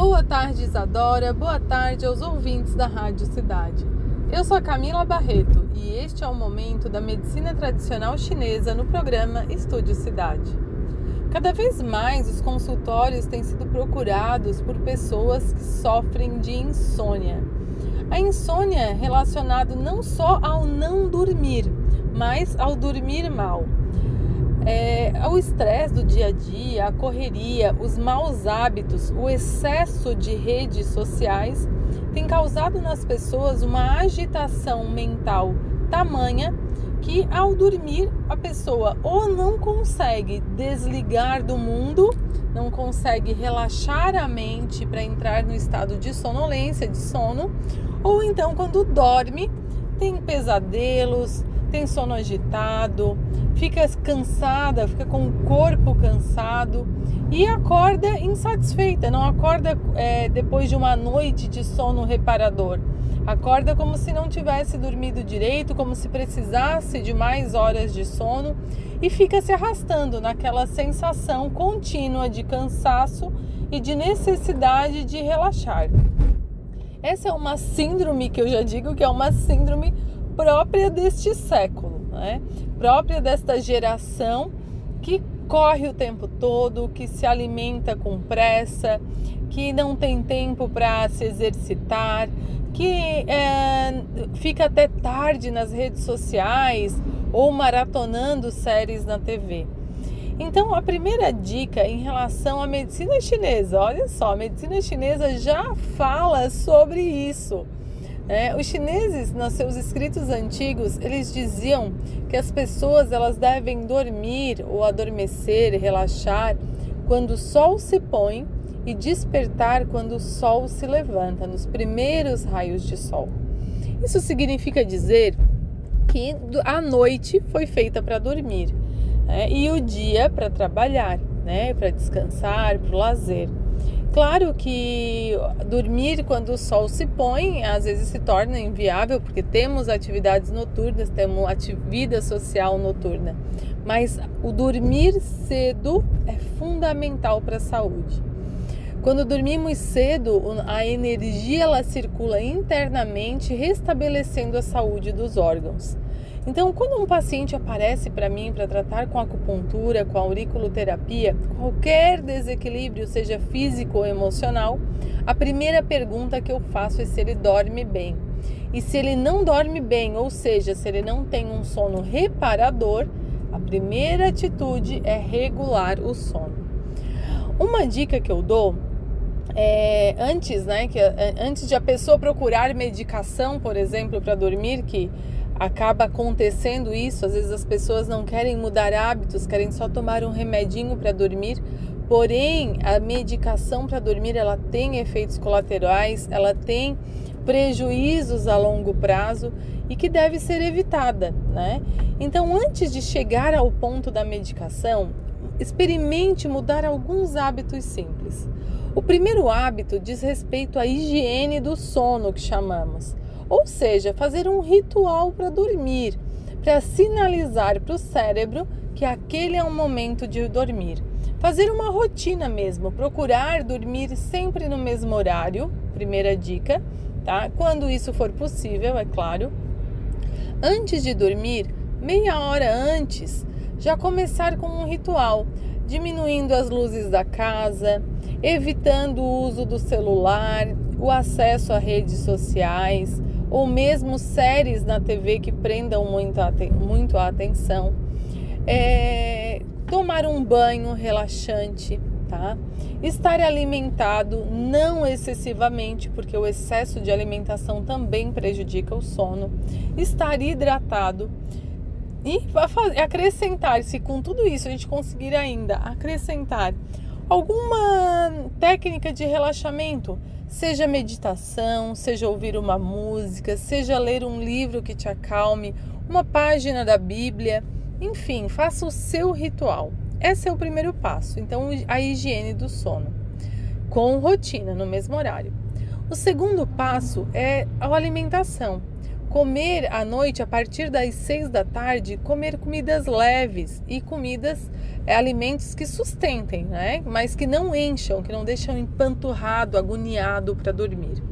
Boa tarde, Isadora. Boa tarde aos ouvintes da Rádio Cidade. Eu sou a Camila Barreto e este é o momento da medicina tradicional chinesa no programa Estúdio Cidade. Cada vez mais os consultórios têm sido procurados por pessoas que sofrem de insônia. A insônia é relacionada não só ao não dormir, mas ao dormir mal. É, o estresse do dia a dia, a correria, os maus hábitos, o excesso de redes sociais tem causado nas pessoas uma agitação mental tamanha que ao dormir a pessoa ou não consegue desligar do mundo, não consegue relaxar a mente para entrar no estado de sonolência, de sono, ou então quando dorme tem pesadelos, tem sono agitado, fica cansada, fica com o corpo cansado e acorda insatisfeita, não acorda é, depois de uma noite de sono reparador. Acorda como se não tivesse dormido direito, como se precisasse de mais horas de sono e fica se arrastando naquela sensação contínua de cansaço e de necessidade de relaxar. Essa é uma síndrome que eu já digo que é uma síndrome própria deste século, né? própria desta geração que corre o tempo todo, que se alimenta com pressa, que não tem tempo para se exercitar, que é, fica até tarde nas redes sociais ou maratonando séries na TV. Então, a primeira dica em relação à medicina chinesa, olha só, a medicina chinesa já fala sobre isso. É, os chineses, nos seus escritos antigos, eles diziam que as pessoas elas devem dormir ou adormecer, relaxar quando o sol se põe e despertar quando o sol se levanta, nos primeiros raios de sol. Isso significa dizer que a noite foi feita para dormir né, e o dia para trabalhar, né, para descansar, para o lazer. Claro que dormir quando o sol se põe às vezes se torna inviável porque temos atividades noturnas, temos atividade social noturna, mas o dormir cedo é fundamental para a saúde. Quando dormimos cedo, a energia ela circula internamente, restabelecendo a saúde dos órgãos. Então, quando um paciente aparece para mim para tratar com acupuntura, com auriculoterapia, qualquer desequilíbrio, seja físico ou emocional, a primeira pergunta que eu faço é se ele dorme bem. E se ele não dorme bem, ou seja, se ele não tem um sono reparador, a primeira atitude é regular o sono. Uma dica que eu dou é, antes, né, que antes de a pessoa procurar medicação, por exemplo, para dormir, que acaba acontecendo isso. Às vezes as pessoas não querem mudar hábitos, querem só tomar um remedinho para dormir. Porém, a medicação para dormir ela tem efeitos colaterais, ela tem prejuízos a longo prazo e que deve ser evitada, né? Então, antes de chegar ao ponto da medicação, experimente mudar alguns hábitos simples. O primeiro hábito diz respeito à higiene do sono que chamamos. Ou seja, fazer um ritual para dormir, para sinalizar para o cérebro que aquele é um momento de dormir. Fazer uma rotina mesmo, procurar dormir sempre no mesmo horário, primeira dica, tá? Quando isso for possível, é claro. Antes de dormir, meia hora antes, já começar com um ritual, diminuindo as luzes da casa, evitando o uso do celular, o acesso a redes sociais, ou mesmo séries na TV que prendam muito a, muito a atenção. É, tomar um banho relaxante, tá? Estar alimentado, não excessivamente, porque o excesso de alimentação também prejudica o sono. Estar hidratado e acrescentar, se com tudo isso a gente conseguir ainda acrescentar alguma técnica de relaxamento, seja meditação, seja ouvir uma música, seja ler um livro que te acalme, uma página da Bíblia, enfim, faça o seu ritual. Esse é o primeiro passo. Então, a higiene do sono, com rotina, no mesmo horário. O segundo passo é a alimentação. Comer à noite, a partir das seis da tarde, comer comidas leves e comidas é, alimentos que sustentem, né? Mas que não encham, que não deixam empanturrado, agoniado para dormir.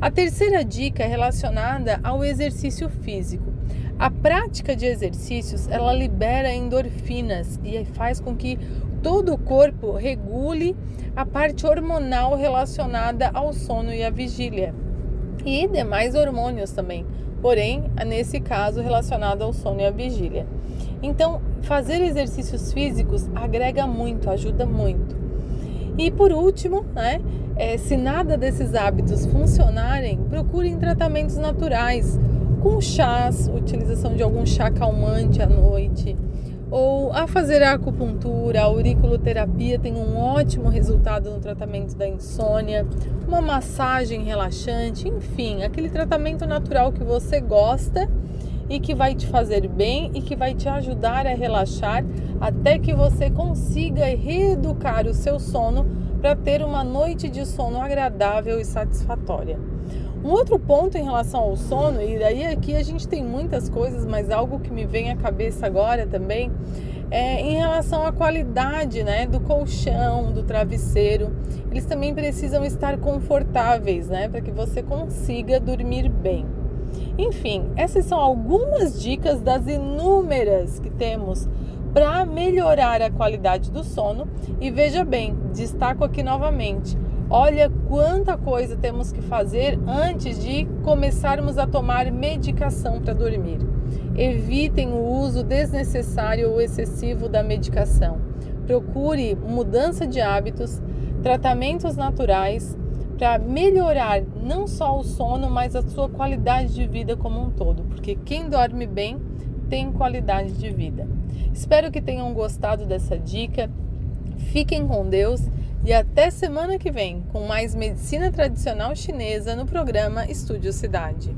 A terceira dica é relacionada ao exercício físico. A prática de exercícios, ela libera endorfinas e faz com que todo o corpo regule a parte hormonal relacionada ao sono e à vigília. E demais hormônios também, porém, nesse caso, relacionado ao sono e à vigília. Então, fazer exercícios físicos agrega muito, ajuda muito. E por último, né, é, se nada desses hábitos funcionarem, procurem tratamentos naturais, com chás, utilização de algum chá calmante à noite, ou a fazer acupuntura, a auriculoterapia tem um ótimo resultado no tratamento da insônia, uma massagem relaxante, enfim, aquele tratamento natural que você gosta e que vai te fazer bem e que vai te ajudar a relaxar até que você consiga reeducar o seu sono para ter uma noite de sono agradável e satisfatória. Um outro ponto em relação ao sono, e daí aqui a gente tem muitas coisas, mas algo que me vem à cabeça agora também, é em relação à qualidade né, do colchão, do travesseiro. Eles também precisam estar confortáveis, né, para que você consiga dormir bem. Enfim, essas são algumas dicas das inúmeras que temos para melhorar a qualidade do sono. E veja bem, destaco aqui novamente: Olha quanta coisa temos que fazer antes de começarmos a tomar medicação para dormir. Evitem o uso desnecessário ou excessivo da medicação. Procure mudança de hábitos, tratamentos naturais para melhorar não só o sono, mas a sua qualidade de vida como um todo, porque quem dorme bem tem qualidade de vida. Espero que tenham gostado dessa dica. Fiquem com Deus e até semana que vem com mais medicina tradicional chinesa no programa Estúdio Cidade.